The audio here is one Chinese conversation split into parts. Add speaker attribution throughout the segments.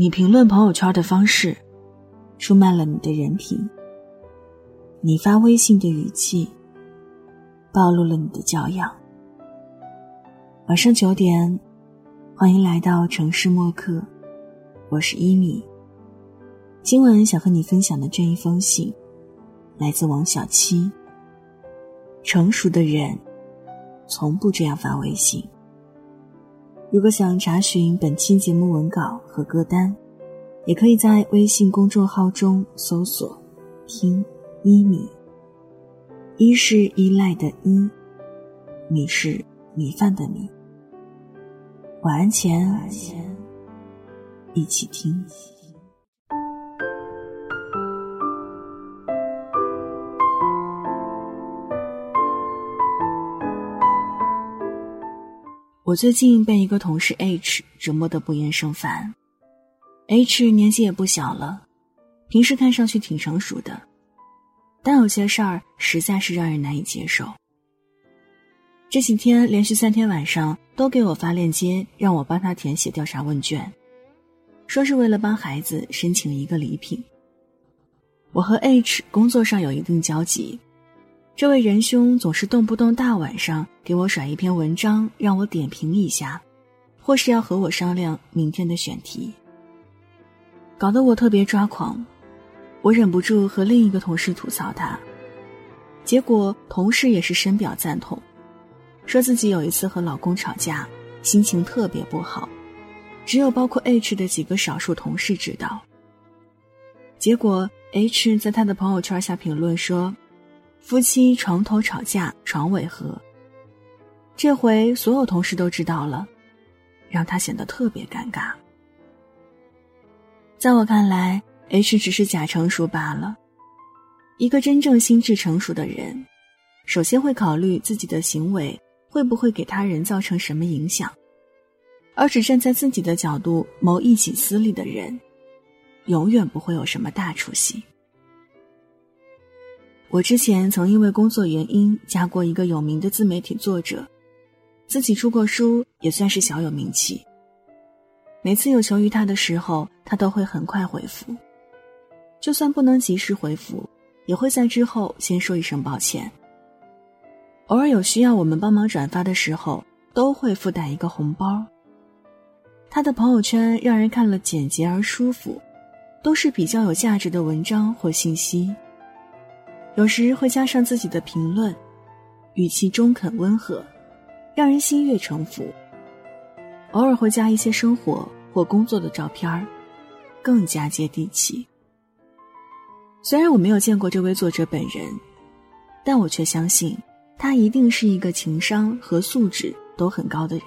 Speaker 1: 你评论朋友圈的方式，出卖了你的人品；你发微信的语气，暴露了你的教养。晚上九点，欢迎来到城市默客，我是伊米。今晚想和你分享的这一封信，来自王小七。成熟的人，从不这样发微信。如果想查询本期节目文稿和歌单，也可以在微信公众号中搜索“听一米”。一是依赖的依，米是米饭的米。晚安前，一起听。我最近被一个同事 H 折磨得不厌生烦。H 年纪也不小了，平时看上去挺成熟的，但有些事儿实在是让人难以接受。这几天连续三天晚上都给我发链接，让我帮他填写调查问卷，说是为了帮孩子申请一个礼品。我和 H 工作上有一定交集。这位仁兄总是动不动大晚上给我甩一篇文章，让我点评一下，或是要和我商量明天的选题，搞得我特别抓狂。我忍不住和另一个同事吐槽他，结果同事也是深表赞同，说自己有一次和老公吵架，心情特别不好，只有包括 H 的几个少数同事知道。结果 H 在他的朋友圈下评论说。夫妻床头吵架，床尾和。这回所有同事都知道了，让他显得特别尴尬。在我看来，H 只是假成熟罢了。一个真正心智成熟的人，首先会考虑自己的行为会不会给他人造成什么影响，而只站在自己的角度谋一己私利的人，永远不会有什么大出息。我之前曾因为工作原因加过一个有名的自媒体作者，自己出过书，也算是小有名气。每次有求于他的时候，他都会很快回复，就算不能及时回复，也会在之后先说一声抱歉。偶尔有需要我们帮忙转发的时候，都会附带一个红包。他的朋友圈让人看了简洁而舒服，都是比较有价值的文章或信息。有时会加上自己的评论，语气中肯温和，让人心悦诚服。偶尔会加一些生活或工作的照片儿，更加接地气。虽然我没有见过这位作者本人，但我却相信他一定是一个情商和素质都很高的人。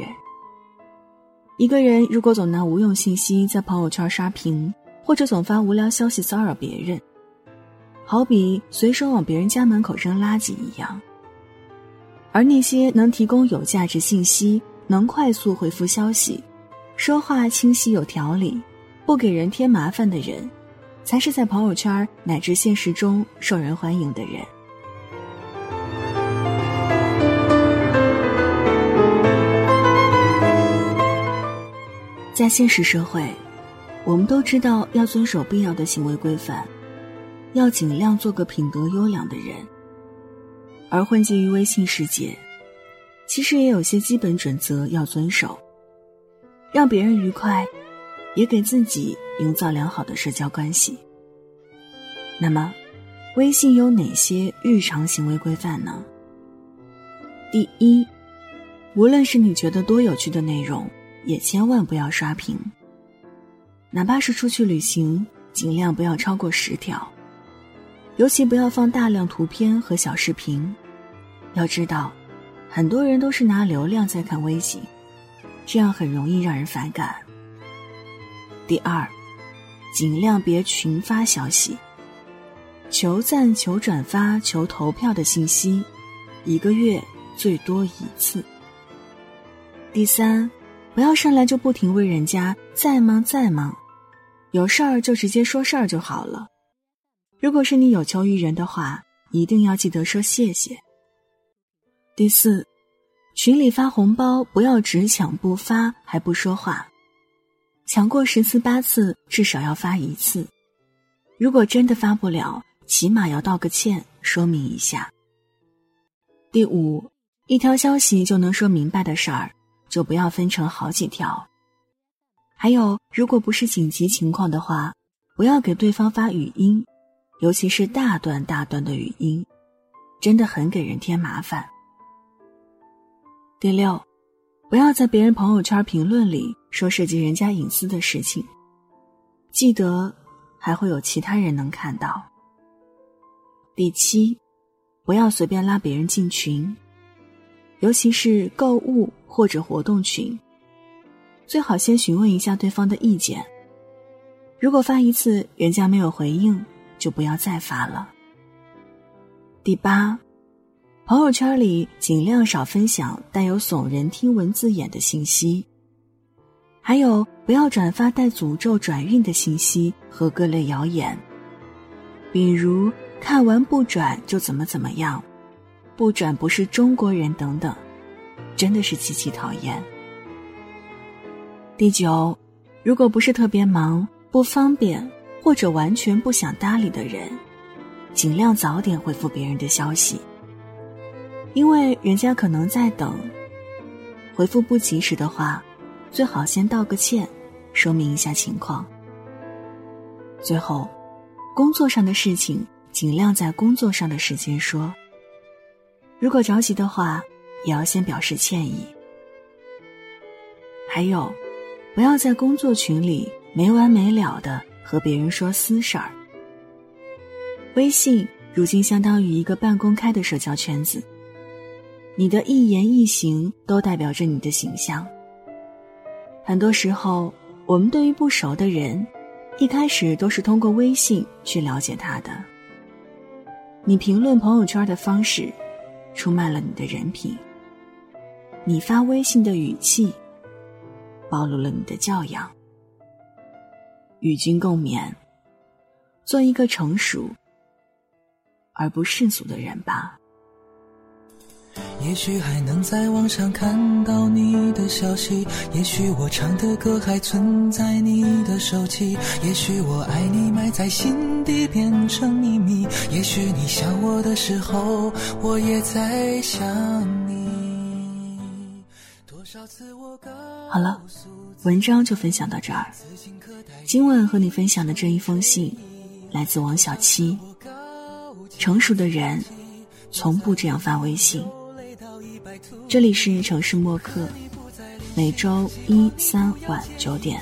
Speaker 1: 一个人如果总拿无用信息在朋友圈刷屏，或者总发无聊消息骚扰别人。好比随手往别人家门口扔垃圾一样，而那些能提供有价值信息、能快速回复消息、说话清晰有条理、不给人添麻烦的人，才是在朋友圈乃至现实中受人欢迎的人。在现实社会，我们都知道要遵守必要的行为规范。要尽量做个品德优良的人，而混迹于微信世界，其实也有些基本准则要遵守，让别人愉快，也给自己营造良好的社交关系。那么，微信有哪些日常行为规范呢？第一，无论是你觉得多有趣的内容，也千万不要刷屏，哪怕是出去旅行，尽量不要超过十条。尤其不要放大量图片和小视频，要知道，很多人都是拿流量在看微信，这样很容易让人反感。第二，尽量别群发消息，求赞、求转发、求投票的信息，一个月最多一次。第三，不要上来就不停问人家在吗在吗，有事儿就直接说事儿就好了。如果是你有求于人的话，一定要记得说谢谢。第四，群里发红包不要只抢不发，还不说话。抢过十次八次，至少要发一次。如果真的发不了，起码要道个歉，说明一下。第五，一条消息就能说明白的事儿，就不要分成好几条。还有，如果不是紧急情况的话，不要给对方发语音，尤其是大段大段的语音，真的很给人添麻烦。第六，不要在别人朋友圈评论里说涉及人家隐私的事情，记得还会有其他人能看到。第七，不要随便拉别人进群，尤其是购物或者活动群。最好先询问一下对方的意见。如果发一次人家没有回应，就不要再发了。第八，朋友圈里尽量少分享带有耸人听闻字眼的信息。还有，不要转发带诅咒转运的信息和各类谣言，比如看完不转就怎么怎么样，不转不是中国人等等，真的是极其讨厌。第九，如果不是特别忙、不方便或者完全不想搭理的人，尽量早点回复别人的消息，因为人家可能在等。回复不及时的话，最好先道个歉，说明一下情况。最后，工作上的事情尽量在工作上的时间说。如果着急的话，也要先表示歉意。还有。不要在工作群里没完没了的和别人说私事儿。微信如今相当于一个半公开的社交圈子，你的一言一行都代表着你的形象。很多时候，我们对于不熟的人，一开始都是通过微信去了解他的。你评论朋友圈的方式，出卖了你的人品。你发微信的语气。暴露了你的教养，与君共勉，做一个成熟而不世俗的人吧。
Speaker 2: 也许还能在网上看到你的消息，也许我唱的歌还存在你的手机，也许我爱你埋在心底变成秘密，也许你想我的时候，我也在想你。
Speaker 1: 好了，文章就分享到这儿。今晚和你分享的这一封信，来自王小七。成熟的人，从不这样发微信。这里是城市默客，每周一、三晚九点，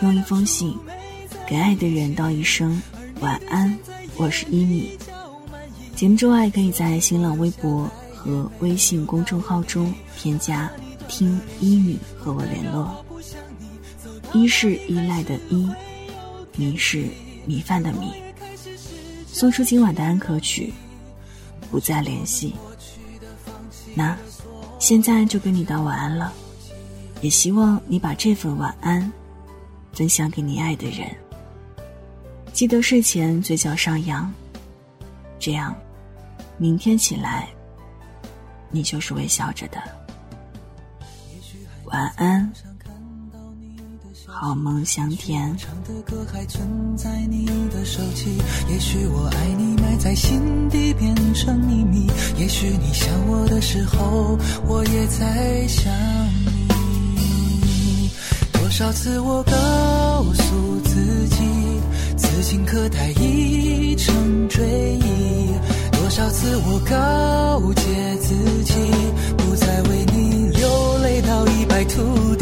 Speaker 1: 用一封信给爱的人道一声晚安。我是伊米。节目之外，可以在新浪微博和微信公众号中添加。听一米和我联络，一是依赖的依，米是米饭的米。送出今晚的安可曲，不再联系。那，现在就跟你道晚安了，也希望你把这份晚安分享给你爱的人。记得睡前嘴角上扬，这样，明天起来，你就是微笑着的。晚安，好梦香甜。唱的歌还存在你的手机，
Speaker 2: 也许我爱你埋在心底变成秘密，也许你想我的时候，我也在想你。多少次我告诉自己，此情可待已成追忆；多少次我告诫自己，不再为你流泪到一败涂地，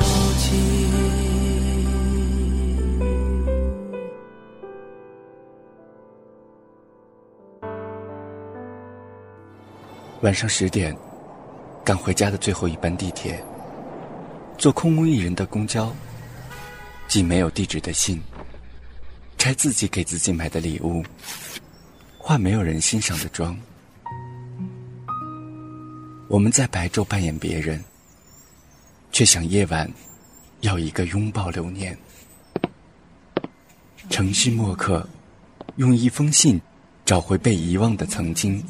Speaker 3: 晚上十点，赶回家的最后一班地铁，坐空无一人的公交，寄没有地址的信，拆自己给自己买的礼物，化没有人欣赏的妆。我们在白昼扮演别人，却想夜晚要一个拥抱留念。城市墨客，用一封信找回被遗忘的曾经。